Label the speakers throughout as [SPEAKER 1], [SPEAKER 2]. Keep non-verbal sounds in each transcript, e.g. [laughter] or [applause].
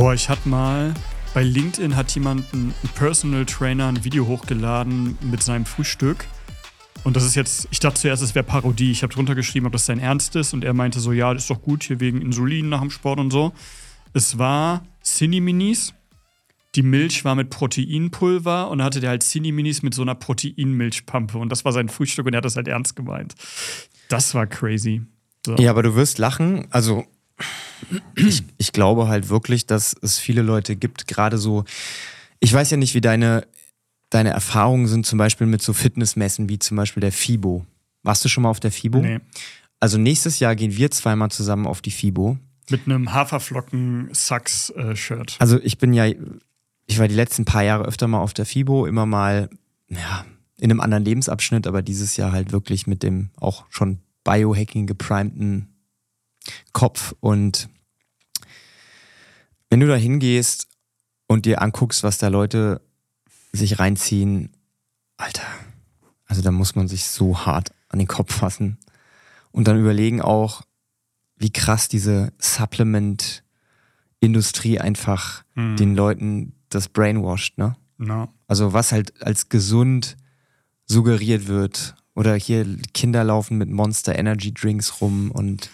[SPEAKER 1] Boah, ich hatte mal bei LinkedIn hat jemand ein Personal Trainer ein Video hochgeladen mit seinem Frühstück. Und das ist jetzt, ich dachte zuerst, es wäre Parodie. Ich habe drunter geschrieben, ob das sein Ernst ist. Und er meinte so, ja, das ist doch gut hier wegen Insulin nach dem Sport und so. Es war Cineminis. Die Milch war mit Proteinpulver und dann hatte der halt Cineminis mit so einer Proteinmilchpampe. Und das war sein Frühstück und er hat das halt ernst gemeint. Das war crazy.
[SPEAKER 2] So. Ja, aber du wirst lachen. Also ich, ich glaube halt wirklich, dass es viele Leute gibt, gerade so, ich weiß ja nicht, wie deine, deine Erfahrungen sind, zum Beispiel mit so Fitnessmessen wie zum Beispiel der FIBO. Warst du schon mal auf der FIBO? Nee. Also nächstes Jahr gehen wir zweimal zusammen auf die FIBO.
[SPEAKER 1] Mit einem Haferflocken-Sachs-Shirt.
[SPEAKER 2] Also ich bin ja, ich war die letzten paar Jahre öfter mal auf der FIBO, immer mal, ja, in einem anderen Lebensabschnitt, aber dieses Jahr halt wirklich mit dem auch schon Biohacking geprimten Kopf. Und wenn du da hingehst und dir anguckst, was da Leute sich reinziehen, Alter, also da muss man sich so hart an den Kopf fassen. Und dann überlegen auch, wie krass diese Supplement-Industrie einfach mhm. den Leuten das brainwashed, ne?
[SPEAKER 1] No.
[SPEAKER 2] Also was halt als gesund suggeriert wird. Oder hier Kinder laufen mit Monster Energy Drinks rum und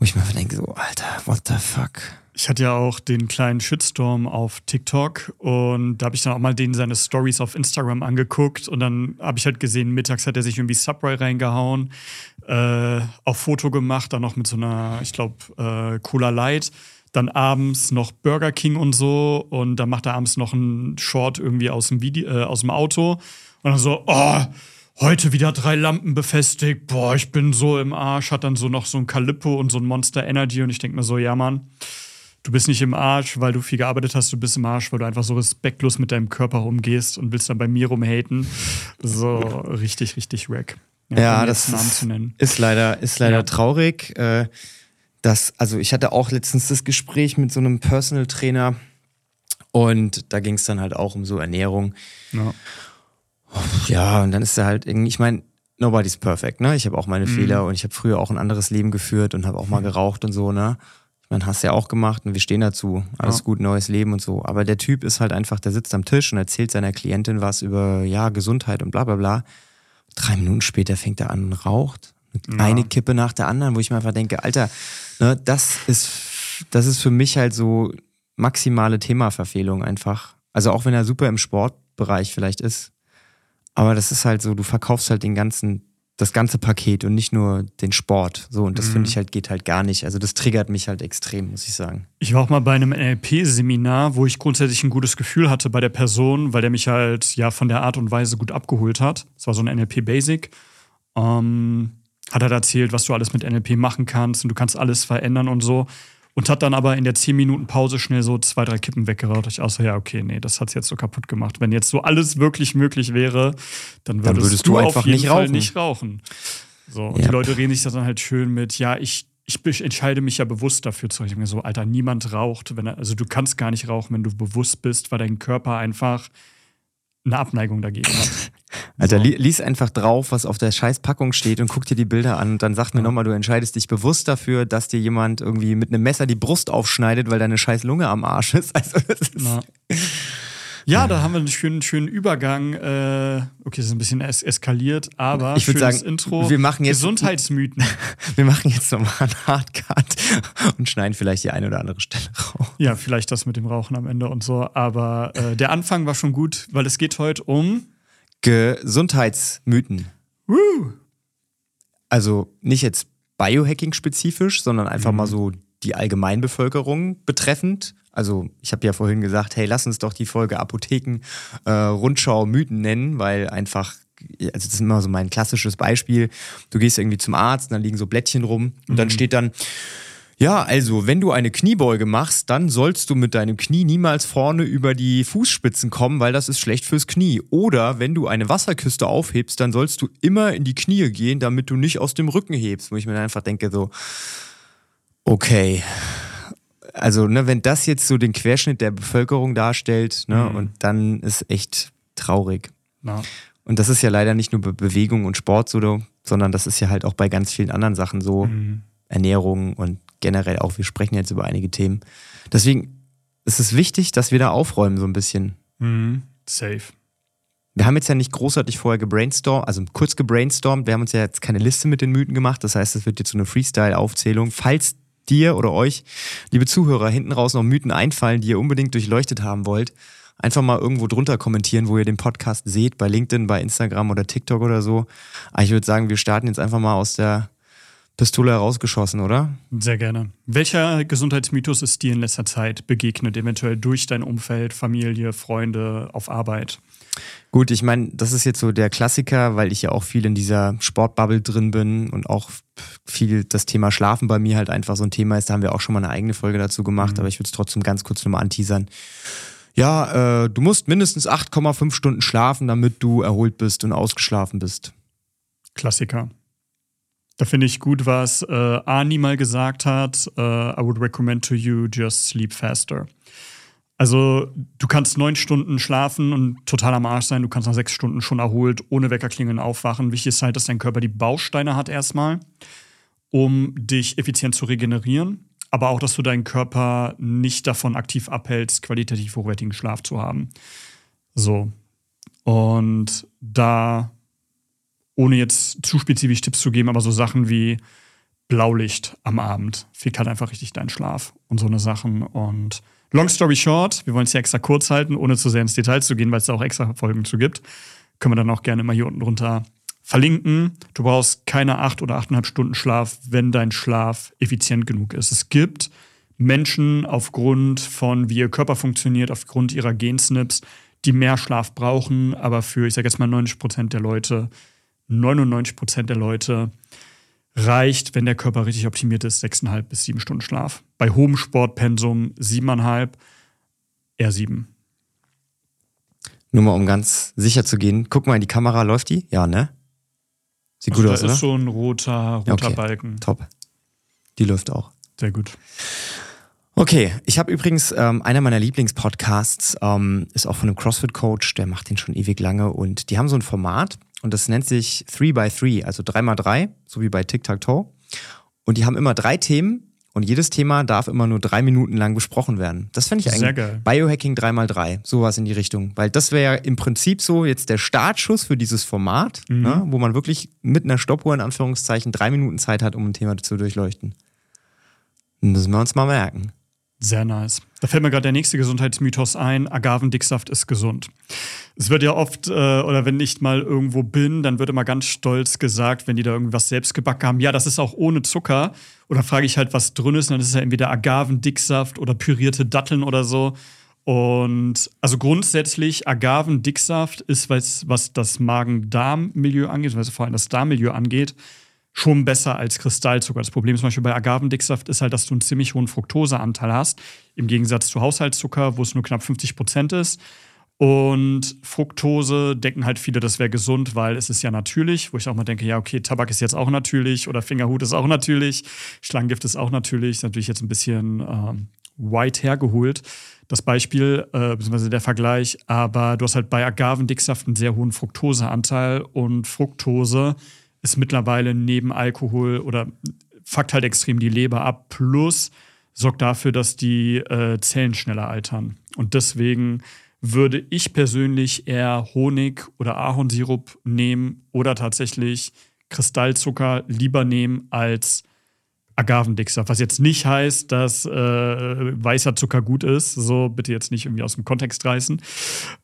[SPEAKER 2] wo ich mir denke, so, Alter, what the fuck?
[SPEAKER 1] Ich hatte ja auch den kleinen Shitstorm auf TikTok und da habe ich dann auch mal den seine Stories auf Instagram angeguckt und dann habe ich halt gesehen, mittags hat er sich irgendwie Subway reingehauen, äh, auf Foto gemacht, dann noch mit so einer, ich glaube, äh, Cola Light, dann abends noch Burger King und so und dann macht er abends noch einen Short irgendwie aus dem, Video, äh, aus dem Auto und dann so, oh, heute wieder drei Lampen befestigt, boah, ich bin so im Arsch, hat dann so noch so ein Calippo und so ein Monster Energy und ich denke mir so, ja Mann, du bist nicht im Arsch, weil du viel gearbeitet hast, du bist im Arsch, weil du einfach so respektlos mit deinem Körper rumgehst und willst dann bei mir rumhaten. So richtig, richtig wack.
[SPEAKER 2] Ja, ja das ist, ist, leider, ist leider ja. traurig. Äh, dass, also ich hatte auch letztens das Gespräch mit so einem Personal Trainer und da ging es dann halt auch um so Ernährung. Ja. Ja, und dann ist er halt irgendwie, ich meine, nobody's perfect, ne? Ich habe auch meine mhm. Fehler und ich habe früher auch ein anderes Leben geführt und habe auch mal mhm. geraucht und so, ne? Ich meine, hast ja auch gemacht und wir stehen dazu. Alles ja. gut, neues Leben und so. Aber der Typ ist halt einfach, der sitzt am Tisch und erzählt seiner Klientin was über, ja, Gesundheit und bla bla bla. Drei Minuten später fängt er an und raucht. Ja. Eine Kippe nach der anderen, wo ich mir einfach denke, Alter, ne, das ist, das ist für mich halt so maximale Themaverfehlung einfach. Also auch wenn er super im Sportbereich vielleicht ist, aber das ist halt so, du verkaufst halt den ganzen, das ganze Paket und nicht nur den Sport. So, und das mhm. finde ich halt, geht halt gar nicht. Also das triggert mich halt extrem, muss ich sagen.
[SPEAKER 1] Ich war auch mal bei einem NLP-Seminar, wo ich grundsätzlich ein gutes Gefühl hatte bei der Person, weil der mich halt ja von der Art und Weise gut abgeholt hat. Es war so ein NLP-Basic. Ähm, hat er erzählt, was du alles mit NLP machen kannst und du kannst alles verändern und so. Und hat dann aber in der 10 Minuten Pause schnell so zwei, drei Kippen weggeraucht. Ich auch so, ja, okay, nee, das hat es jetzt so kaputt gemacht. Wenn jetzt so alles wirklich möglich wäre, dann würdest, dann würdest du, du, einfach auf jeden nicht Fall rauchen. nicht rauchen. So, und ja. die Leute reden sich dann halt schön mit, ja, ich, ich entscheide mich ja bewusst dafür zu. Ich mir so, Alter, niemand raucht, wenn er, also du kannst gar nicht rauchen, wenn du bewusst bist, weil dein Körper einfach eine Abneigung dagegen hat. [laughs]
[SPEAKER 2] Alter, so. lies einfach drauf, was auf der Scheißpackung steht und guck dir die Bilder an und dann sag mir ja. nochmal, du entscheidest dich bewusst dafür, dass dir jemand irgendwie mit einem Messer die Brust aufschneidet, weil deine scheiß Lunge am Arsch ist. [laughs] Also, das ist
[SPEAKER 1] ja, da haben wir einen schönen, schönen Übergang. Äh, okay, das ist ein bisschen es eskaliert, aber
[SPEAKER 2] ich würde sagen,
[SPEAKER 1] Intro.
[SPEAKER 2] Wir machen jetzt,
[SPEAKER 1] Gesundheitsmythen. [laughs]
[SPEAKER 2] wir machen jetzt nochmal einen Hardcut und schneiden vielleicht die eine oder andere Stelle raus.
[SPEAKER 1] Ja, vielleicht das mit dem Rauchen am Ende und so. Aber äh, der Anfang war schon gut, weil es geht heute um
[SPEAKER 2] Gesundheitsmythen.
[SPEAKER 1] Woo.
[SPEAKER 2] Also nicht jetzt Biohacking-spezifisch, sondern einfach mhm. mal so die Allgemeinbevölkerung betreffend. Also ich habe ja vorhin gesagt, hey, lass uns doch die Folge Apotheken äh, Rundschau Mythen nennen, weil einfach also das ist immer so mein klassisches Beispiel. Du gehst irgendwie zum Arzt, dann liegen so Blättchen rum und mhm. dann steht dann, ja, also wenn du eine Kniebeuge machst, dann sollst du mit deinem Knie niemals vorne über die Fußspitzen kommen, weil das ist schlecht fürs Knie. Oder wenn du eine Wasserküste aufhebst, dann sollst du immer in die Knie gehen, damit du nicht aus dem Rücken hebst. Wo ich mir einfach denke so, okay, also ne, wenn das jetzt so den Querschnitt der Bevölkerung darstellt, ne, mhm. und dann ist echt traurig.
[SPEAKER 1] Ja.
[SPEAKER 2] Und das ist ja leider nicht nur Be Bewegung und Sport so, sondern das ist ja halt auch bei ganz vielen anderen Sachen so. Mhm. Ernährung und generell auch, wir sprechen jetzt über einige Themen. Deswegen es ist wichtig, dass wir da aufräumen so ein bisschen.
[SPEAKER 1] Mhm. Safe.
[SPEAKER 2] Wir haben jetzt ja nicht großartig vorher gebrainstormt, also kurz gebrainstormt. Wir haben uns ja jetzt keine Liste mit den Mythen gemacht. Das heißt, es wird jetzt so eine Freestyle-Aufzählung. Falls dir oder euch, liebe Zuhörer, hinten raus noch Mythen einfallen, die ihr unbedingt durchleuchtet haben wollt, einfach mal irgendwo drunter kommentieren, wo ihr den Podcast seht, bei LinkedIn, bei Instagram oder TikTok oder so. Aber ich würde sagen, wir starten jetzt einfach mal aus der Pistole herausgeschossen, oder?
[SPEAKER 1] Sehr gerne. Welcher Gesundheitsmythos ist dir in letzter Zeit begegnet, eventuell durch dein Umfeld, Familie, Freunde, auf Arbeit?
[SPEAKER 2] Gut, ich meine, das ist jetzt so der Klassiker, weil ich ja auch viel in dieser Sportbubble drin bin und auch viel das Thema Schlafen bei mir halt einfach so ein Thema ist. Da haben wir auch schon mal eine eigene Folge dazu gemacht, mhm. aber ich würde es trotzdem ganz kurz nochmal anteasern. Ja, äh, du musst mindestens 8,5 Stunden schlafen, damit du erholt bist und ausgeschlafen bist.
[SPEAKER 1] Klassiker. Da finde ich gut, was äh, Ani mal gesagt hat. Uh, I would recommend to you just sleep faster. Also du kannst neun Stunden schlafen und total am Arsch sein. Du kannst nach sechs Stunden schon erholt, ohne Weckerklingeln aufwachen. Wichtig ist halt, dass dein Körper die Bausteine hat erstmal, um dich effizient zu regenerieren. Aber auch, dass du deinen Körper nicht davon aktiv abhältst, qualitativ hochwertigen Schlaf zu haben. So. Und da, ohne jetzt zu spezifisch Tipps zu geben, aber so Sachen wie Blaulicht am Abend fickt halt einfach richtig deinen Schlaf und so eine Sachen. Und Long story short, wir wollen es hier extra kurz halten, ohne zu sehr ins Detail zu gehen, weil es da auch extra Folgen zu gibt. Können wir dann auch gerne mal hier unten drunter verlinken. Du brauchst keine acht oder achteinhalb Stunden Schlaf, wenn dein Schlaf effizient genug ist. Es gibt Menschen aufgrund von, wie ihr Körper funktioniert, aufgrund ihrer Gensnips, die mehr Schlaf brauchen, aber für, ich sage jetzt mal 90 Prozent der Leute, 99 Prozent der Leute reicht, wenn der Körper richtig optimiert ist, 6,5 bis 7 Stunden Schlaf. Bei hohem Sportpensum 7,5, eher 7.
[SPEAKER 2] Nur mal, um ganz sicher zu gehen. Guck mal in die Kamera, läuft die? Ja, ne?
[SPEAKER 1] Sieht also gut aus, oder? Das ist so ein roter, roter okay. Balken.
[SPEAKER 2] Top. Die läuft auch.
[SPEAKER 1] Sehr gut.
[SPEAKER 2] Okay, ich habe übrigens ähm, einer meiner Lieblingspodcasts, ähm, ist auch von einem CrossFit-Coach, der macht den schon ewig lange und die haben so ein Format, und das nennt sich 3x3, also 3x3, so wie bei Tic-Tac-Toe. Und die haben immer drei Themen und jedes Thema darf immer nur drei Minuten lang besprochen werden. Das finde ich eigentlich. Sehr geil. Biohacking 3x3, sowas in die Richtung. Weil das wäre ja im Prinzip so jetzt der Startschuss für dieses Format, mhm. ne, wo man wirklich mit einer Stoppuhr in Anführungszeichen drei Minuten Zeit hat, um ein Thema zu durchleuchten. Das müssen wir uns mal merken.
[SPEAKER 1] Sehr nice. Da fällt mir gerade der nächste Gesundheitsmythos ein: Agavendicksaft ist gesund. Es wird ja oft, äh, oder wenn ich mal irgendwo bin, dann wird immer ganz stolz gesagt, wenn die da irgendwas selbst gebacken haben, ja, das ist auch ohne Zucker. Oder frage ich halt, was drin ist, und dann ist es ja entweder Agavendicksaft oder pürierte Datteln oder so. Und also grundsätzlich Agavendicksaft ist, was, was das Magen-Darm-Milieu angeht, also vor allem das Darmmilieu angeht, schon besser als Kristallzucker. Das Problem zum Beispiel bei Agavendicksaft ist halt, dass du einen ziemlich hohen Fructoseanteil hast, im Gegensatz zu Haushaltszucker, wo es nur knapp 50 Prozent ist. Und Fructose denken halt viele, das wäre gesund, weil es ist ja natürlich, wo ich auch mal denke, ja, okay, Tabak ist jetzt auch natürlich oder Fingerhut ist auch natürlich, Schlangengift ist auch natürlich, ist natürlich jetzt ein bisschen ähm, white hergeholt, das Beispiel, äh, beziehungsweise der Vergleich, aber du hast halt bei Agavendicksaft einen sehr hohen Fructoseanteil und Fructose ist mittlerweile neben Alkohol oder fuckt halt extrem die Leber ab, plus sorgt dafür, dass die äh, Zellen schneller altern. Und deswegen würde ich persönlich eher Honig oder Ahornsirup nehmen oder tatsächlich Kristallzucker lieber nehmen als Agavendicksaft. Was jetzt nicht heißt, dass äh, weißer Zucker gut ist. So bitte jetzt nicht irgendwie aus dem Kontext reißen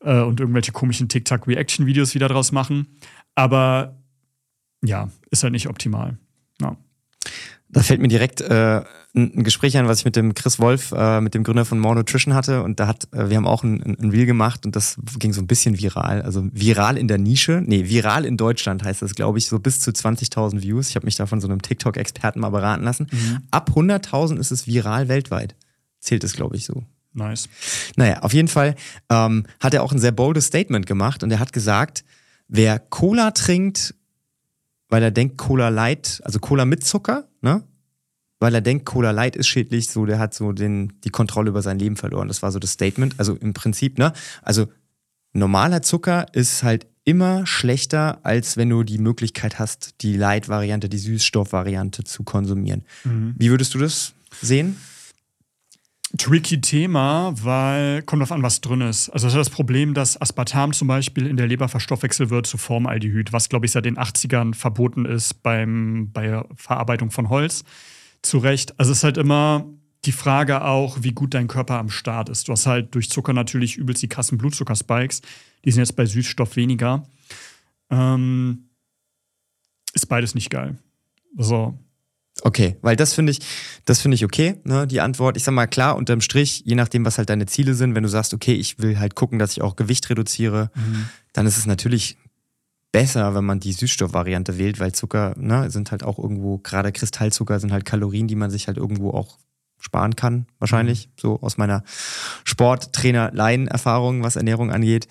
[SPEAKER 1] äh, und irgendwelche komischen TikTok-Reaction-Videos wieder draus machen. Aber ja, ist halt nicht optimal. Ja.
[SPEAKER 2] Da fällt mir direkt äh, ein Gespräch an, was ich mit dem Chris Wolf, äh, mit dem Gründer von More Nutrition hatte. Und da hat, äh, wir haben auch ein, ein Reel gemacht und das ging so ein bisschen viral. Also viral in der Nische. Nee, viral in Deutschland heißt das, glaube ich, so bis zu 20.000 Views. Ich habe mich da von so einem TikTok-Experten mal beraten lassen. Mhm. Ab 100.000 ist es viral weltweit. Zählt es, glaube ich, so.
[SPEAKER 1] Nice.
[SPEAKER 2] Naja, auf jeden Fall ähm, hat er auch ein sehr boldes Statement gemacht und er hat gesagt, wer Cola trinkt weil er denkt, Cola Light, also Cola mit Zucker, ne? Weil er denkt, Cola Light ist schädlich, so der hat so den, die Kontrolle über sein Leben verloren. Das war so das Statement. Also im Prinzip, ne? Also normaler Zucker ist halt immer schlechter, als wenn du die Möglichkeit hast, die Light-Variante, die Süßstoff-Variante zu konsumieren. Mhm. Wie würdest du das sehen?
[SPEAKER 1] Tricky Thema, weil kommt auf an, was drin ist. Also das ist das Problem, dass Aspartam zum Beispiel in der Leber verstoffwechselt wird zu Formaldehyd, was glaube ich seit den 80ern verboten ist beim, bei der Verarbeitung von Holz. Zu Recht. Also es ist halt immer die Frage auch, wie gut dein Körper am Start ist. Du hast halt durch Zucker natürlich übelst die krassen Blutzuckerspikes. Die sind jetzt bei Süßstoff weniger. Ähm, ist beides nicht geil. So,
[SPEAKER 2] Okay, weil das finde ich, das finde ich okay, ne, die Antwort. Ich sag mal, klar, unterm Strich, je nachdem, was halt deine Ziele sind, wenn du sagst, okay, ich will halt gucken, dass ich auch Gewicht reduziere, mhm. dann ist es natürlich besser, wenn man die Süßstoffvariante wählt, weil Zucker, ne, sind halt auch irgendwo, gerade Kristallzucker sind halt Kalorien, die man sich halt irgendwo auch sparen kann, wahrscheinlich, mhm. so aus meiner Sporttrainer-Laien-Erfahrung, was Ernährung angeht.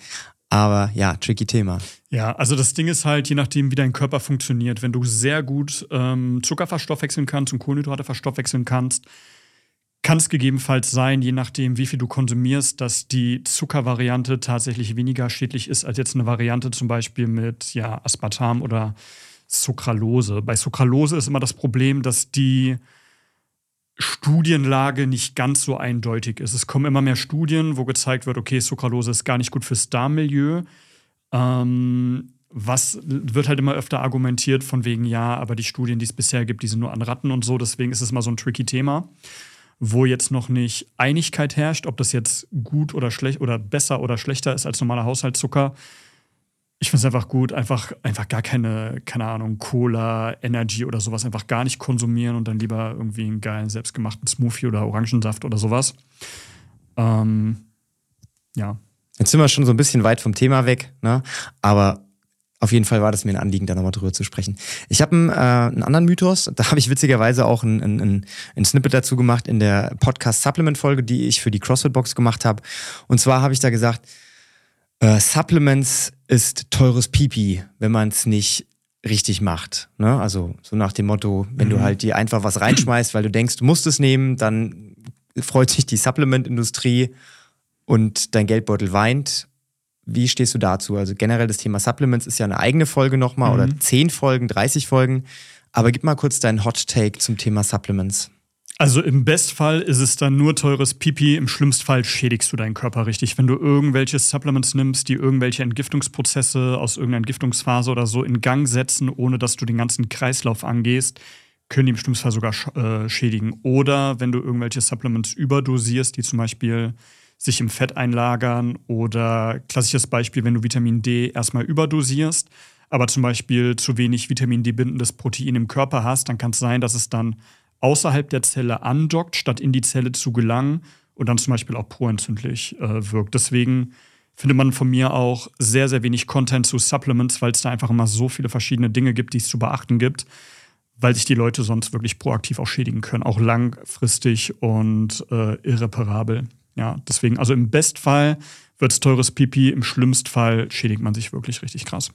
[SPEAKER 2] Aber ja, tricky Thema.
[SPEAKER 1] Ja, also das Ding ist halt, je nachdem, wie dein Körper funktioniert, wenn du sehr gut ähm, Zucker verstoffwechseln kannst und Kohlenhydrate verstoffwechseln kannst, kann es gegebenenfalls sein, je nachdem, wie viel du konsumierst, dass die Zuckervariante tatsächlich weniger schädlich ist als jetzt eine Variante zum Beispiel mit ja, Aspartam oder Sucralose. Bei Sucralose ist immer das Problem, dass die Studienlage nicht ganz so eindeutig ist. Es kommen immer mehr Studien, wo gezeigt wird, okay, Sucralose ist gar nicht gut fürs Darmmilieu. Ähm, was wird halt immer öfter argumentiert von wegen, ja, aber die Studien, die es bisher gibt, die sind nur an Ratten und so. Deswegen ist es mal so ein tricky Thema, wo jetzt noch nicht Einigkeit herrscht, ob das jetzt gut oder schlecht oder besser oder schlechter ist als normaler Haushaltszucker ich finde es einfach gut, einfach, einfach gar keine, keine Ahnung, Cola, Energy oder sowas einfach gar nicht konsumieren und dann lieber irgendwie einen geilen selbstgemachten Smoothie oder Orangensaft oder sowas. Ähm, ja.
[SPEAKER 2] Jetzt sind wir schon so ein bisschen weit vom Thema weg, ne? aber auf jeden Fall war das mir ein Anliegen, da nochmal drüber zu sprechen. Ich habe einen, äh, einen anderen Mythos, da habe ich witzigerweise auch ein, ein, ein Snippet dazu gemacht in der Podcast-Supplement-Folge, die ich für die CrossFit-Box gemacht habe. Und zwar habe ich da gesagt, äh, Supplements ist teures Pipi, wenn man es nicht richtig macht. Ne? Also so nach dem Motto, wenn mhm. du halt dir einfach was reinschmeißt, weil du denkst, du musst es nehmen, dann freut sich die Supplement-Industrie und dein Geldbeutel weint. Wie stehst du dazu? Also generell das Thema Supplements ist ja eine eigene Folge nochmal mhm. oder 10 Folgen, 30 Folgen. Aber gib mal kurz deinen Hot Take zum Thema Supplements.
[SPEAKER 1] Also im Bestfall ist es dann nur teures Pipi, im Schlimmstfall schädigst du deinen Körper richtig. Wenn du irgendwelche Supplements nimmst, die irgendwelche Entgiftungsprozesse aus irgendeiner Entgiftungsphase oder so in Gang setzen, ohne dass du den ganzen Kreislauf angehst, können die im Schlimmstfall sogar äh, schädigen. Oder wenn du irgendwelche Supplements überdosierst, die zum Beispiel sich im Fett einlagern oder klassisches Beispiel, wenn du Vitamin D erstmal überdosierst, aber zum Beispiel zu wenig Vitamin D bindendes Protein im Körper hast, dann kann es sein, dass es dann außerhalb der Zelle andockt, statt in die Zelle zu gelangen und dann zum Beispiel auch proentzündlich äh, wirkt. Deswegen findet man von mir auch sehr, sehr wenig Content zu Supplements, weil es da einfach immer so viele verschiedene Dinge gibt, die es zu beachten gibt, weil sich die Leute sonst wirklich proaktiv auch schädigen können, auch langfristig und äh, irreparabel. Ja, deswegen, also im Bestfall wird es teures Pipi, im Schlimmstfall schädigt man sich wirklich richtig krass.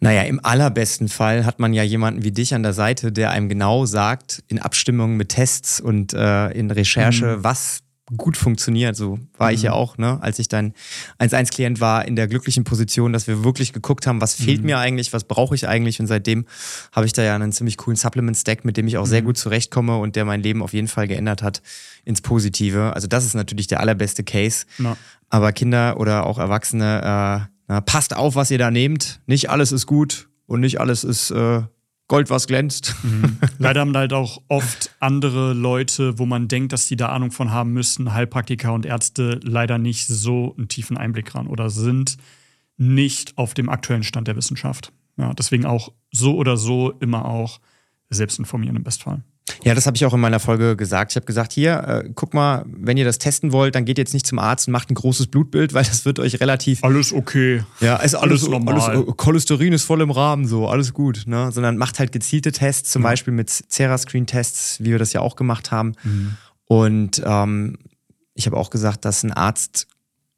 [SPEAKER 2] Naja, im allerbesten Fall hat man ja jemanden wie dich an der Seite, der einem genau sagt, in Abstimmung mit Tests und äh, in Recherche, mhm. was gut funktioniert. So war mhm. ich ja mhm. auch, ne? als ich dein 1-1-Klient war, in der glücklichen Position, dass wir wirklich geguckt haben, was fehlt mhm. mir eigentlich, was brauche ich eigentlich. Und seitdem habe ich da ja einen ziemlich coolen Supplement-Stack, mit dem ich auch sehr mhm. gut zurechtkomme und der mein Leben auf jeden Fall geändert hat ins Positive. Also das ist natürlich der allerbeste Case. Ja. Aber Kinder oder auch Erwachsene, äh, na, passt auf, was ihr da nehmt. Nicht alles ist gut und nicht alles ist äh, Gold, was glänzt. [laughs]
[SPEAKER 1] Mhm. Leider haben halt auch oft andere Leute, wo man denkt, dass die da Ahnung von haben müssen, Heilpraktiker und Ärzte, leider nicht so einen tiefen Einblick ran oder sind nicht auf dem aktuellen Stand der Wissenschaft. Ja, deswegen auch so oder so immer auch selbst informieren im Bestfall.
[SPEAKER 2] Ja, das habe ich auch in meiner Folge gesagt. Ich habe gesagt, hier, äh, guck mal, wenn ihr das testen wollt, dann geht jetzt nicht zum Arzt und macht ein großes Blutbild, weil das wird euch relativ.
[SPEAKER 1] Alles okay.
[SPEAKER 2] Ja, ist alles, alles normal. Alles, Cholesterin ist voll im Rahmen, so, alles gut. Ne? Sondern macht halt gezielte Tests, zum ja. Beispiel mit Cerascreen-Tests, wie wir das ja auch gemacht haben. Mhm. Und ähm, ich habe auch gesagt, dass ein Arzt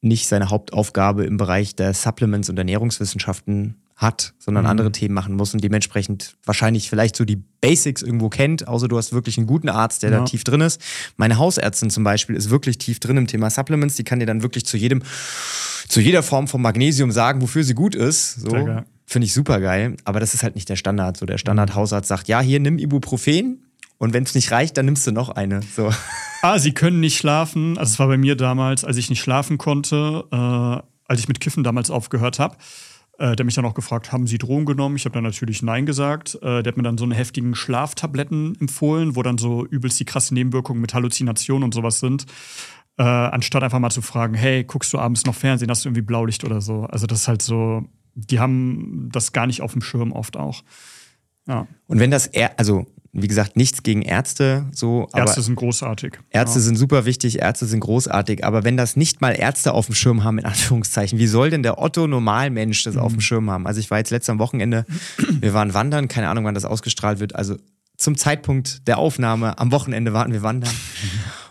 [SPEAKER 2] nicht seine Hauptaufgabe im Bereich der Supplements und Ernährungswissenschaften hat, sondern mhm. andere Themen machen muss und dementsprechend wahrscheinlich vielleicht so die Basics irgendwo kennt, außer du hast wirklich einen guten Arzt, der ja. da tief drin ist. Meine Hausärztin zum Beispiel ist wirklich tief drin im Thema Supplements, die kann dir dann wirklich zu jedem, zu jeder Form von Magnesium sagen, wofür sie gut ist. So. Finde ich super geil, aber das ist halt nicht der Standard. So der Standard-Hausarzt sagt, ja, hier nimm Ibuprofen und wenn es nicht reicht, dann nimmst du noch eine. So. [laughs]
[SPEAKER 1] Ah, sie können nicht schlafen. Also es war bei mir damals, als ich nicht schlafen konnte, äh, als ich mit Kiffen damals aufgehört habe. Äh, der mich dann auch gefragt, haben Sie Drogen genommen? Ich habe dann natürlich Nein gesagt. Äh, der hat mir dann so eine heftigen Schlaftabletten empfohlen, wo dann so übelst die krassen Nebenwirkungen mit Halluzinationen und sowas sind. Äh, anstatt einfach mal zu fragen, hey, guckst du abends noch Fernsehen, hast du irgendwie Blaulicht oder so. Also das ist halt so, die haben das gar nicht auf dem Schirm oft auch. Ja.
[SPEAKER 2] Und wenn das, also wie gesagt, nichts gegen Ärzte, so.
[SPEAKER 1] Ärzte sind großartig.
[SPEAKER 2] Ärzte ja. sind super wichtig, Ärzte sind großartig, aber wenn das nicht mal Ärzte auf dem Schirm haben, in Anführungszeichen, wie soll denn der Otto Normalmensch das mhm. auf dem Schirm haben? Also ich war jetzt letztes Wochenende, wir waren wandern, keine Ahnung, wann das ausgestrahlt wird, also zum Zeitpunkt der Aufnahme, am Wochenende waren wir wandern.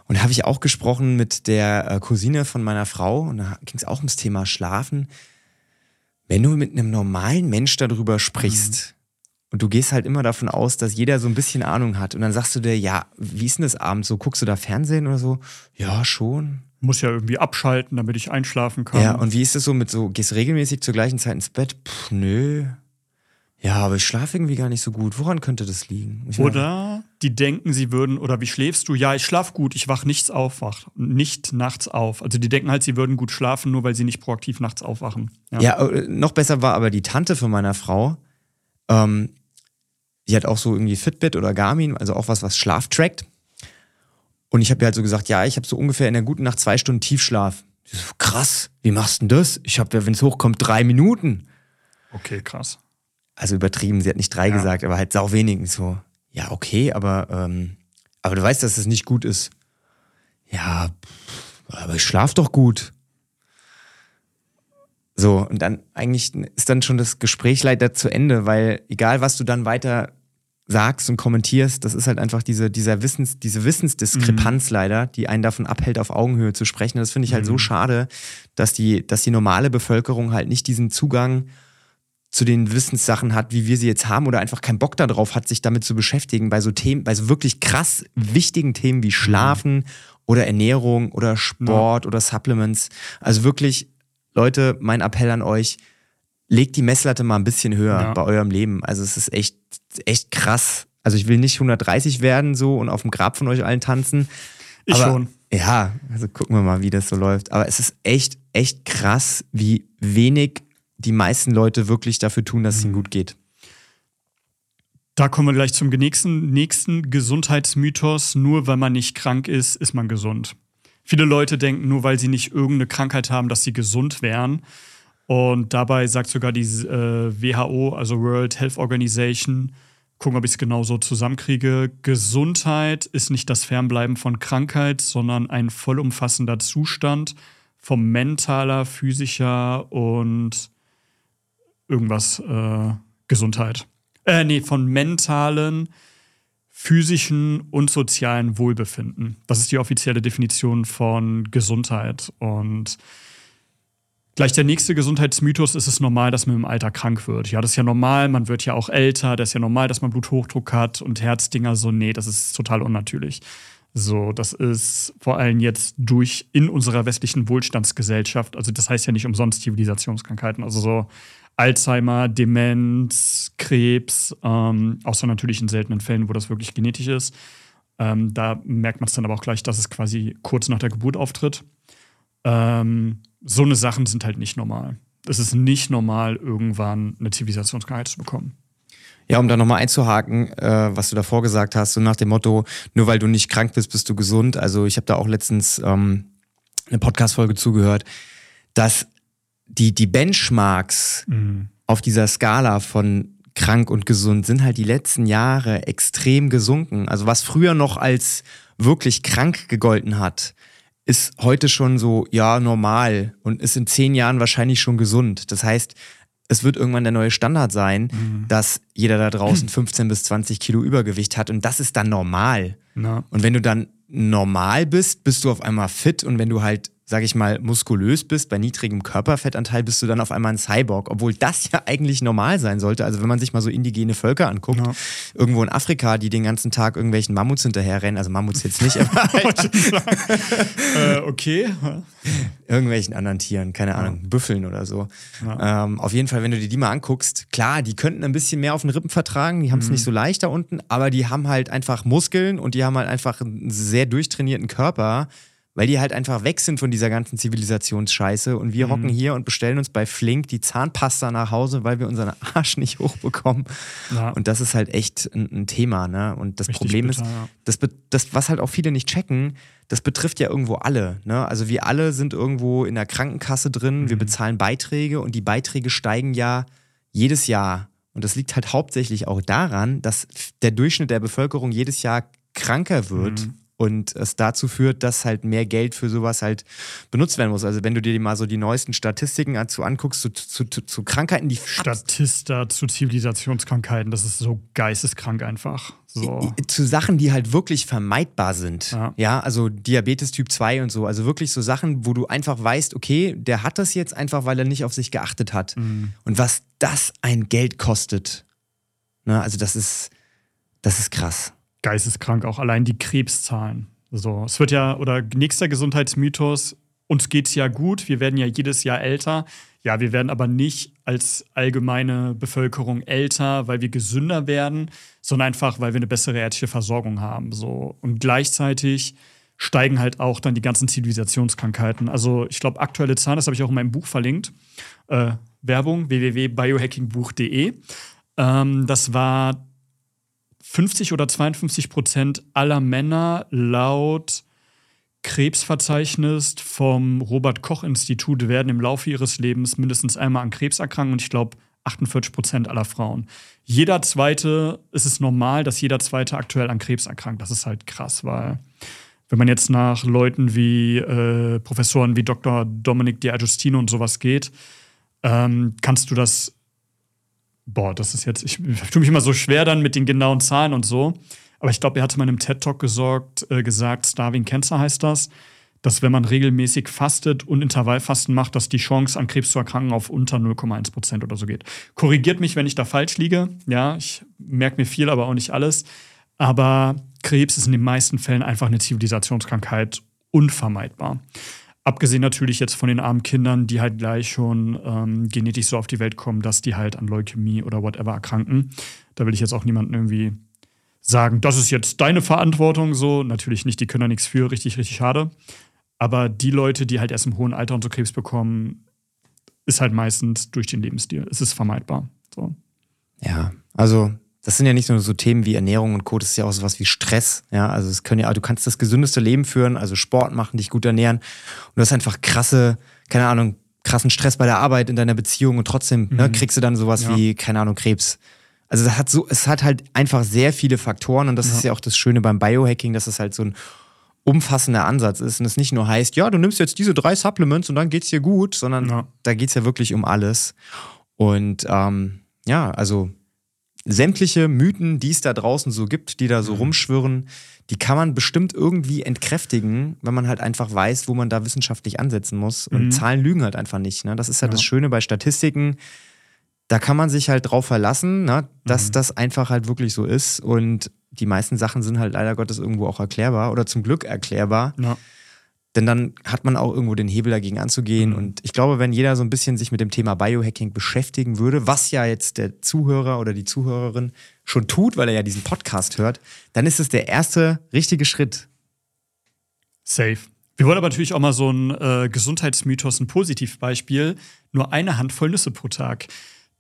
[SPEAKER 2] Und da habe ich auch gesprochen mit der äh, Cousine von meiner Frau und da ging es auch ums Thema Schlafen. Wenn du mit einem normalen Mensch darüber sprichst, mhm und du gehst halt immer davon aus, dass jeder so ein bisschen Ahnung hat. Und dann sagst du dir, ja, wie ist denn das abends so? Guckst du da Fernsehen oder so? Ja, schon.
[SPEAKER 1] Muss ja irgendwie abschalten, damit ich einschlafen kann.
[SPEAKER 2] Ja, und wie ist es so mit so, gehst regelmäßig zur gleichen Zeit ins Bett? Puh, nö. Ja, aber ich schlafe irgendwie gar nicht so gut. Woran könnte das liegen?
[SPEAKER 1] Ich oder die denken, sie würden, oder wie schläfst du? Ja, ich schlafe gut, ich wach nichts auf, wach nicht nachts auf. Also die denken halt, sie würden gut schlafen, nur weil sie nicht proaktiv nachts aufwachen.
[SPEAKER 2] Ja, ja äh, noch besser war aber die Tante von meiner Frau, ähm, die hat auch so irgendwie Fitbit oder Garmin, also auch was, was Schlaf trackt. Und ich habe ihr halt so gesagt, ja, ich habe so ungefähr in der guten Nacht zwei Stunden Tiefschlaf. So, krass, wie machst du denn das? Ich habe ja, wenn es hochkommt, drei Minuten.
[SPEAKER 1] Okay, krass.
[SPEAKER 2] Also übertrieben, sie hat nicht drei ja. gesagt, aber halt sau wenig. So, ja, okay, aber, ähm, aber du weißt, dass das nicht gut ist. Ja, aber ich schlaf doch gut. So, und dann eigentlich ist dann schon das Gespräch leider zu Ende, weil egal was du dann weiter sagst und kommentierst, das ist halt einfach diese, dieser Wissens, diese Wissensdiskrepanz mhm. leider, die einen davon abhält, auf Augenhöhe zu sprechen. das finde ich halt mhm. so schade, dass die, dass die normale Bevölkerung halt nicht diesen Zugang zu den Wissenssachen hat, wie wir sie jetzt haben, oder einfach keinen Bock darauf hat, sich damit zu beschäftigen, bei so Themen, bei so wirklich krass wichtigen Themen wie Schlafen mhm. oder Ernährung oder Sport ja. oder Supplements. Also wirklich Leute, mein Appell an euch, legt die Messlatte mal ein bisschen höher ja. bei eurem Leben. Also es ist echt, echt krass. Also ich will nicht 130 werden so und auf dem Grab von euch allen tanzen.
[SPEAKER 1] Ich aber, schon.
[SPEAKER 2] Ja, also gucken wir mal, wie das so läuft. Aber es ist echt, echt krass, wie wenig die meisten Leute wirklich dafür tun, dass es ihnen mhm. gut geht.
[SPEAKER 1] Da kommen wir gleich zum nächsten, nächsten Gesundheitsmythos. Nur weil man nicht krank ist, ist man gesund. Viele Leute denken, nur weil sie nicht irgendeine Krankheit haben, dass sie gesund wären. Und dabei sagt sogar die äh, WHO, also World Health Organization, gucken, ob ich es genau so zusammenkriege. Gesundheit ist nicht das Fernbleiben von Krankheit, sondern ein vollumfassender Zustand von mentaler, physischer und irgendwas äh, Gesundheit. Äh, nee, von mentalen, physischen und sozialen Wohlbefinden. Das ist die offizielle Definition von Gesundheit. Und gleich der nächste Gesundheitsmythos ist es normal, dass man im Alter krank wird. Ja, das ist ja normal, man wird ja auch älter, das ist ja normal, dass man Bluthochdruck hat und Herzdinger so, nee, das ist total unnatürlich. So, das ist vor allem jetzt durch in unserer westlichen Wohlstandsgesellschaft, also das heißt ja nicht umsonst Zivilisationskrankheiten, also so Alzheimer, Demenz, Krebs, ähm, außer natürlich in seltenen Fällen, wo das wirklich genetisch ist. Ähm, da merkt man es dann aber auch gleich, dass es quasi kurz nach der Geburt auftritt. Ähm, so eine Sachen sind halt nicht normal. Es ist nicht normal, irgendwann eine Zivilisationskrankheit zu bekommen.
[SPEAKER 2] Ja, um da nochmal einzuhaken, äh, was du davor gesagt hast, so nach dem Motto, nur weil du nicht krank bist, bist du gesund. Also ich habe da auch letztens ähm, eine Podcast-Folge zugehört, dass die, die Benchmarks mhm. auf dieser Skala von krank und gesund sind halt die letzten Jahre extrem gesunken. Also was früher noch als wirklich krank gegolten hat, ist heute schon so, ja, normal und ist in zehn Jahren wahrscheinlich schon gesund. Das heißt, es wird irgendwann der neue Standard sein, mhm. dass jeder da draußen 15 bis 20 Kilo Übergewicht hat und das ist dann normal. Na. Und wenn du dann normal bist, bist du auf einmal fit und wenn du halt sage ich mal, muskulös bist, bei niedrigem Körperfettanteil bist du dann auf einmal ein Cyborg, obwohl das ja eigentlich normal sein sollte. Also wenn man sich mal so indigene Völker anguckt, ja. irgendwo in Afrika, die den ganzen Tag irgendwelchen Mammuts hinterherrennen, also Mammuts jetzt nicht, aber [laughs] halt
[SPEAKER 1] äh, okay.
[SPEAKER 2] irgendwelchen anderen Tieren, keine Ahnung, ja. Büffeln oder so. Ja. Ähm, auf jeden Fall, wenn du dir die mal anguckst, klar, die könnten ein bisschen mehr auf den Rippen vertragen, die haben es mhm. nicht so leicht da unten, aber die haben halt einfach Muskeln und die haben halt einfach einen sehr durchtrainierten Körper weil die halt einfach weg sind von dieser ganzen Zivilisationsscheiße und wir mhm. hocken hier und bestellen uns bei Flink die Zahnpasta nach Hause, weil wir unseren Arsch nicht hochbekommen. Ja. Und das ist halt echt ein, ein Thema, ne? Und das Richtig Problem bitter, ist, ja. das, das, was halt auch viele nicht checken, das betrifft ja irgendwo alle. Ne? Also wir alle sind irgendwo in der Krankenkasse drin, mhm. wir bezahlen Beiträge und die Beiträge steigen ja jedes Jahr. Und das liegt halt hauptsächlich auch daran, dass der Durchschnitt der Bevölkerung jedes Jahr kranker wird. Mhm und es dazu führt, dass halt mehr Geld für sowas halt benutzt werden muss. Also wenn du dir mal so die neuesten Statistiken dazu anguckst, zu, zu, zu, zu Krankheiten, die...
[SPEAKER 1] Statista zu Zivilisationskrankheiten, das ist so geisteskrank einfach. So.
[SPEAKER 2] Zu Sachen, die halt wirklich vermeidbar sind. Ja. ja, also Diabetes Typ 2 und so. Also wirklich so Sachen, wo du einfach weißt, okay, der hat das jetzt einfach, weil er nicht auf sich geachtet hat. Mhm. Und was das ein Geld kostet. Ne, also das ist, das ist krass
[SPEAKER 1] geisteskrank, auch allein die Krebszahlen. So, es wird ja, oder nächster Gesundheitsmythos, uns geht es ja gut, wir werden ja jedes Jahr älter. Ja, wir werden aber nicht als allgemeine Bevölkerung älter, weil wir gesünder werden, sondern einfach, weil wir eine bessere ärztliche Versorgung haben. So. Und gleichzeitig steigen halt auch dann die ganzen Zivilisationskrankheiten. Also ich glaube, aktuelle Zahlen, das habe ich auch in meinem Buch verlinkt. Äh, Werbung www.biohackingbuch.de. Ähm, das war 50 oder 52 Prozent aller Männer laut Krebsverzeichnis vom Robert Koch Institut werden im Laufe ihres Lebens mindestens einmal an Krebs erkranken und ich glaube 48 Prozent aller Frauen. Jeder zweite, es ist normal, dass jeder zweite aktuell an Krebs erkrankt. Das ist halt krass, weil wenn man jetzt nach Leuten wie äh, Professoren wie Dr. Dominik Di Agostino und sowas geht, ähm, kannst du das boah, das ist jetzt, ich, tue mich immer so schwer dann mit den genauen Zahlen und so. Aber ich glaube, er hatte mal in einem TED-Talk äh, gesagt, Starving Cancer heißt das, dass wenn man regelmäßig fastet und Intervallfasten macht, dass die Chance an Krebs zu erkranken auf unter 0,1 Prozent oder so geht. Korrigiert mich, wenn ich da falsch liege. Ja, ich merke mir viel, aber auch nicht alles. Aber Krebs ist in den meisten Fällen einfach eine Zivilisationskrankheit unvermeidbar. Abgesehen natürlich jetzt von den armen Kindern, die halt gleich schon ähm, genetisch so auf die Welt kommen, dass die halt an Leukämie oder whatever erkranken. Da will ich jetzt auch niemanden irgendwie sagen, das ist jetzt deine Verantwortung. So, natürlich nicht, die können da nichts für, richtig, richtig schade. Aber die Leute, die halt erst im hohen Alter und so Krebs bekommen, ist halt meistens durch den Lebensstil. Es ist vermeidbar. So.
[SPEAKER 2] Ja, also das sind ja nicht nur so Themen wie Ernährung und Co., das ist ja auch sowas wie Stress. Ja, also es können ja, du kannst das gesündeste Leben führen, also Sport machen, dich gut ernähren. Und du hast einfach krasse, keine Ahnung, krassen Stress bei der Arbeit in deiner Beziehung und trotzdem ne, mhm. ne, kriegst du dann sowas ja. wie, keine Ahnung, Krebs. Also es hat so, es hat halt einfach sehr viele Faktoren und das ja. ist ja auch das Schöne beim Biohacking, dass es halt so ein umfassender Ansatz ist und es nicht nur heißt, ja, du nimmst jetzt diese drei Supplements und dann geht's dir gut, sondern ja. da geht's ja wirklich um alles. Und ähm, ja, also sämtliche Mythen, die es da draußen so gibt, die da so mhm. rumschwirren, die kann man bestimmt irgendwie entkräftigen, wenn man halt einfach weiß, wo man da wissenschaftlich ansetzen muss. Und mhm. Zahlen lügen halt einfach nicht. Ne? Das ist ja, ja, das Schöne bei Statistiken. Da kann man sich halt drauf verlassen, ne? dass mhm. das einfach halt wirklich so ist. Und die meisten Sachen sind halt leider Gottes irgendwo auch erklärbar oder zum Glück erklärbar. Ja. Denn dann hat man auch irgendwo den Hebel dagegen anzugehen. Mhm. Und ich glaube, wenn jeder so ein bisschen sich mit dem Thema Biohacking beschäftigen würde, was ja jetzt der Zuhörer oder die Zuhörerin schon tut, weil er ja diesen Podcast hört, dann ist es der erste richtige Schritt.
[SPEAKER 1] Safe. Wir wollen aber natürlich auch mal so ein äh, Gesundheitsmythos, ein Positivbeispiel. Nur eine Handvoll Nüsse pro Tag.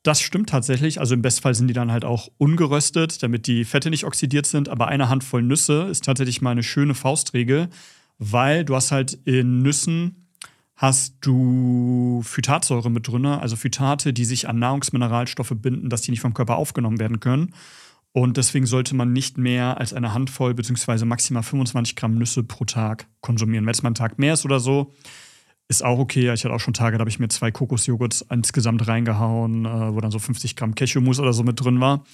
[SPEAKER 1] Das stimmt tatsächlich. Also im Bestfall sind die dann halt auch ungeröstet, damit die Fette nicht oxidiert sind. Aber eine Handvoll Nüsse ist tatsächlich mal eine schöne Faustregel weil du hast halt in Nüssen hast du Phytatsäure mit drin, also Phytate, die sich an Nahrungsmineralstoffe binden, dass die nicht vom Körper aufgenommen werden können. Und deswegen sollte man nicht mehr als eine Handvoll bzw. maximal 25 Gramm Nüsse pro Tag konsumieren. Wenn es mal ein Tag mehr ist oder so, ist auch okay. Ich hatte auch schon Tage, da habe ich mir zwei Kokosjoghurts insgesamt reingehauen, äh, wo dann so 50 Gramm Cashewmus oder so mit drin war.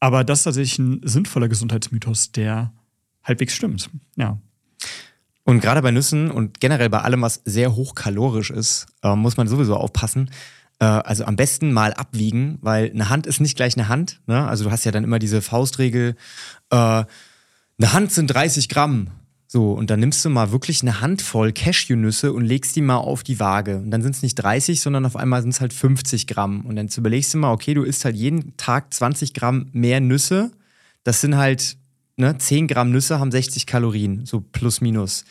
[SPEAKER 1] Aber das ist tatsächlich ein sinnvoller Gesundheitsmythos, der halbwegs stimmt. Ja.
[SPEAKER 2] Und gerade bei Nüssen und generell bei allem, was sehr hochkalorisch ist, äh, muss man sowieso aufpassen. Äh, also am besten mal abwiegen, weil eine Hand ist nicht gleich eine Hand. Ne? Also du hast ja dann immer diese Faustregel, äh, eine Hand sind 30 Gramm. So, und dann nimmst du mal wirklich eine Handvoll Cashewnüsse und legst die mal auf die Waage. Und dann sind es nicht 30, sondern auf einmal sind es halt 50 Gramm. Und dann überlegst du mal, okay, du isst halt jeden Tag 20 Gramm mehr Nüsse. Das sind halt, ne, 10 Gramm Nüsse haben 60 Kalorien, so plus minus.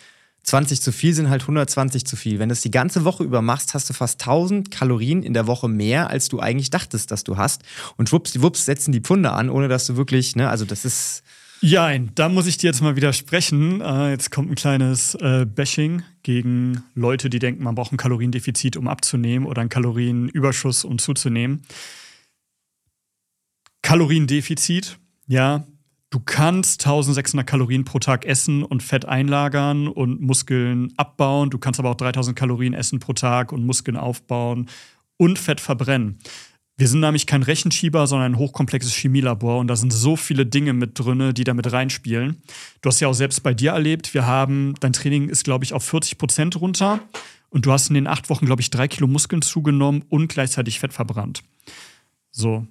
[SPEAKER 2] 20 zu viel sind halt 120 zu viel. Wenn du es die ganze Woche über machst, hast du fast 1000 Kalorien in der Woche mehr, als du eigentlich dachtest, dass du hast. Und schwuppsdiwupps setzen die Pfunde an, ohne dass du wirklich, ne, also das ist
[SPEAKER 1] ja, da muss ich dir jetzt mal widersprechen. Äh, jetzt kommt ein kleines äh, Bashing gegen Leute, die denken, man braucht ein Kaloriendefizit, um abzunehmen oder einen Kalorienüberschuss, um zuzunehmen. Kaloriendefizit, ja, du kannst 1600 Kalorien pro Tag essen und Fett einlagern und Muskeln abbauen. Du kannst aber auch 3000 Kalorien essen pro Tag und Muskeln aufbauen und Fett verbrennen. Wir sind nämlich kein Rechenschieber, sondern ein hochkomplexes Chemielabor und da sind so viele Dinge mit drin, die da mit reinspielen. Du hast ja auch selbst bei dir erlebt, wir haben, dein Training ist, glaube ich, auf 40 Prozent runter und du hast in den acht Wochen, glaube ich, drei Kilo Muskeln zugenommen und gleichzeitig Fett verbrannt. So,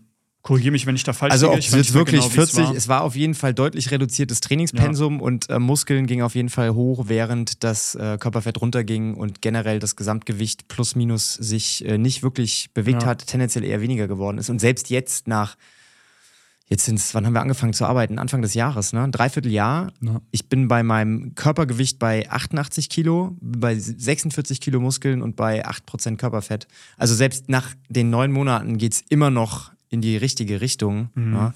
[SPEAKER 1] Korrigiere mich, wenn ich da falsch
[SPEAKER 2] also liege. Also ob es wirklich genau, 40, war. es war auf jeden Fall deutlich reduziertes Trainingspensum ja. und äh, Muskeln ging auf jeden Fall hoch, während das äh, Körperfett runterging und generell das Gesamtgewicht plus minus sich äh, nicht wirklich bewegt ja. hat, tendenziell eher weniger geworden ist. Und selbst jetzt nach, jetzt sind es, wann haben wir angefangen zu arbeiten? Anfang des Jahres, ne? Dreivierteljahr. Ja. Ich bin bei meinem Körpergewicht bei 88 Kilo, bei 46 Kilo Muskeln und bei 8% Körperfett. Also selbst nach den neun Monaten geht es immer noch in die richtige Richtung. Mhm. Ja.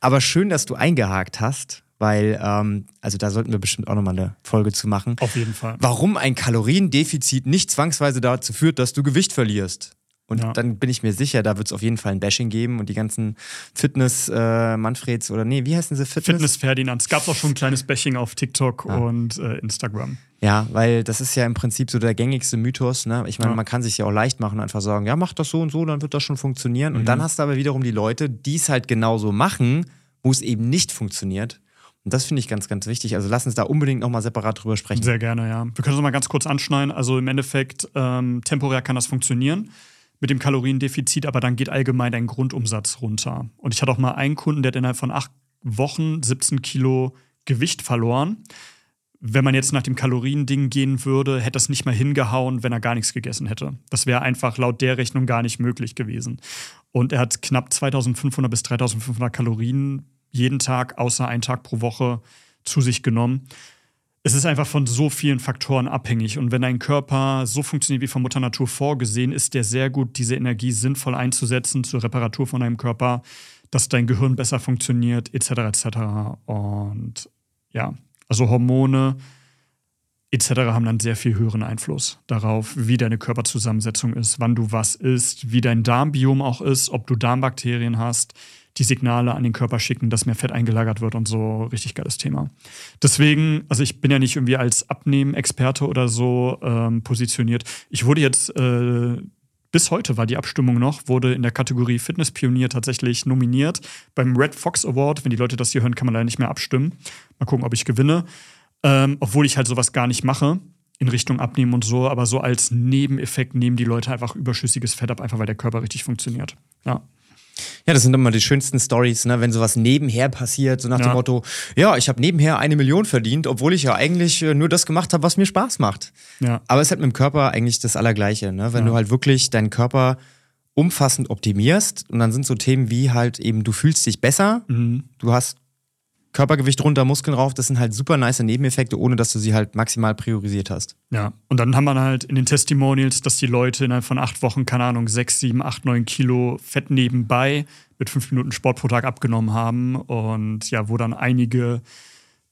[SPEAKER 2] Aber schön, dass du eingehakt hast, weil, ähm, also da sollten wir bestimmt auch nochmal eine Folge zu machen.
[SPEAKER 1] Auf jeden Fall.
[SPEAKER 2] Warum ein Kaloriendefizit nicht zwangsweise dazu führt, dass du Gewicht verlierst. Und ja. dann bin ich mir sicher, da wird es auf jeden Fall ein Bashing geben und die ganzen Fitness-Manfreds äh, oder nee, wie heißen sie?
[SPEAKER 1] Fitness? Fitness-Ferdinand. Es gab auch schon ein kleines Bashing auf TikTok ja. und äh, Instagram.
[SPEAKER 2] Ja, weil das ist ja im Prinzip so der gängigste Mythos. Ne? Ich meine, ja. man kann sich ja auch leicht machen und einfach sagen, ja, mach das so und so, dann wird das schon funktionieren. Mhm. Und dann hast du aber wiederum die Leute, die es halt genauso machen, wo es eben nicht funktioniert. Und das finde ich ganz, ganz wichtig. Also lass uns da unbedingt nochmal separat drüber sprechen.
[SPEAKER 1] Sehr gerne, ja. Wir können es mal ganz kurz anschneiden. Also im Endeffekt, ähm, temporär kann das funktionieren mit dem Kaloriendefizit, aber dann geht allgemein dein Grundumsatz runter. Und ich hatte auch mal einen Kunden, der hat innerhalb von acht Wochen 17 Kilo Gewicht verloren. Wenn man jetzt nach dem Kaloriending gehen würde, hätte das nicht mal hingehauen, wenn er gar nichts gegessen hätte. Das wäre einfach laut der Rechnung gar nicht möglich gewesen. Und er hat knapp 2500 bis 3500 Kalorien jeden Tag, außer einen Tag pro Woche, zu sich genommen es ist einfach von so vielen Faktoren abhängig. Und wenn dein Körper so funktioniert wie von Mutter Natur vorgesehen, ist der sehr gut, diese Energie sinnvoll einzusetzen zur Reparatur von deinem Körper, dass dein Gehirn besser funktioniert, etc. etc. Und ja, also Hormone etc. haben dann sehr viel höheren Einfluss darauf, wie deine Körperzusammensetzung ist, wann du was isst, wie dein Darmbiom auch ist, ob du Darmbakterien hast die Signale an den Körper schicken, dass mehr Fett eingelagert wird und so. Richtig geiles Thema. Deswegen, also ich bin ja nicht irgendwie als Abnehmen-Experte oder so ähm, positioniert. Ich wurde jetzt, äh, bis heute war die Abstimmung noch, wurde in der Kategorie Fitnesspionier tatsächlich nominiert. Beim Red Fox Award, wenn die Leute das hier hören, kann man leider nicht mehr abstimmen. Mal gucken, ob ich gewinne. Ähm, obwohl ich halt sowas gar nicht mache in Richtung Abnehmen und so, aber so als Nebeneffekt nehmen die Leute einfach überschüssiges Fett ab, einfach weil der Körper richtig funktioniert. Ja.
[SPEAKER 2] Ja, das sind immer die schönsten Stories, ne? wenn sowas nebenher passiert, so nach ja. dem Motto, ja, ich habe nebenher eine Million verdient, obwohl ich ja eigentlich äh, nur das gemacht habe, was mir Spaß macht. Ja. Aber es halt mit dem Körper eigentlich das Allergleiche, ne? wenn ja. du halt wirklich deinen Körper umfassend optimierst und dann sind so Themen wie halt eben, du fühlst dich besser, mhm. du hast Körpergewicht runter, Muskeln rauf, das sind halt super nice Nebeneffekte, ohne dass du sie halt maximal priorisiert hast.
[SPEAKER 1] Ja, und dann haben wir halt in den Testimonials, dass die Leute innerhalb von acht Wochen, keine Ahnung, sechs, sieben, acht, neun Kilo Fett nebenbei mit fünf Minuten Sport pro Tag abgenommen haben. Und ja, wo dann einige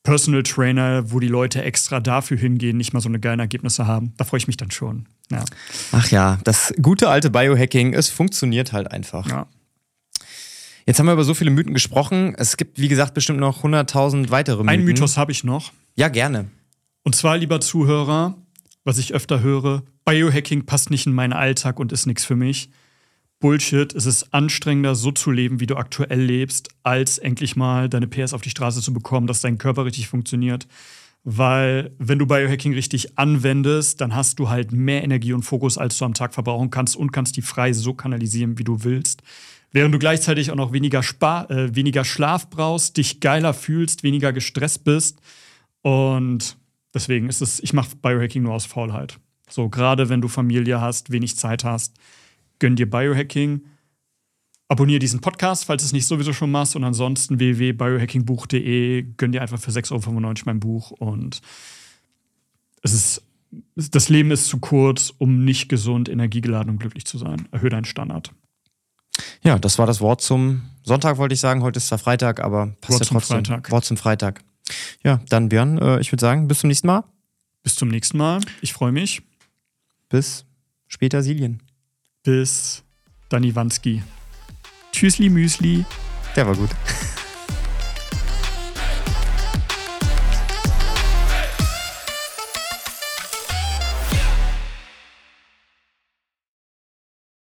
[SPEAKER 1] Personal Trainer, wo die Leute extra dafür hingehen, nicht mal so eine geilen Ergebnisse haben. Da freue ich mich dann schon. Ja.
[SPEAKER 2] Ach ja, das gute alte Biohacking, es funktioniert halt einfach. Ja. Jetzt haben wir über so viele Mythen gesprochen. Es gibt, wie gesagt, bestimmt noch 100.000 weitere Mythen.
[SPEAKER 1] Ein Mythos habe ich noch.
[SPEAKER 2] Ja, gerne.
[SPEAKER 1] Und zwar, lieber Zuhörer, was ich öfter höre, Biohacking passt nicht in meinen Alltag und ist nichts für mich. Bullshit, es ist anstrengender, so zu leben, wie du aktuell lebst, als endlich mal deine PS auf die Straße zu bekommen, dass dein Körper richtig funktioniert. weil wenn du Biohacking richtig anwendest, dann hast du halt mehr Energie und Fokus, als du am Tag verbrauchen kannst und kannst die frei so kanalisieren, wie du willst. Während du gleichzeitig auch noch weniger, Spar äh, weniger Schlaf brauchst, dich geiler fühlst, weniger gestresst bist. Und deswegen ist es, ich mache Biohacking nur aus Faulheit. So, gerade wenn du Familie hast, wenig Zeit hast, gönn dir Biohacking. Abonniere diesen Podcast, falls du es nicht sowieso schon machst. Und ansonsten www.biohackingbuch.de. Gönn dir einfach für 6,95 Euro mein Buch. Und es ist, das Leben ist zu kurz, um nicht gesund, energiegeladen und glücklich zu sein. Erhöhe deinen Standard.
[SPEAKER 2] Ja, das war das Wort zum Sonntag, wollte ich sagen. Heute ist zwar Freitag, aber
[SPEAKER 1] passt Wort ja trotzdem. Zum Freitag.
[SPEAKER 2] Wort zum Freitag. Ja, dann Björn, äh, ich würde sagen, bis zum nächsten Mal.
[SPEAKER 1] Bis zum nächsten Mal. Ich freue mich.
[SPEAKER 2] Bis später, Silien.
[SPEAKER 1] Bis Dani Wanski. Tschüssli Müsli.
[SPEAKER 2] Der war gut.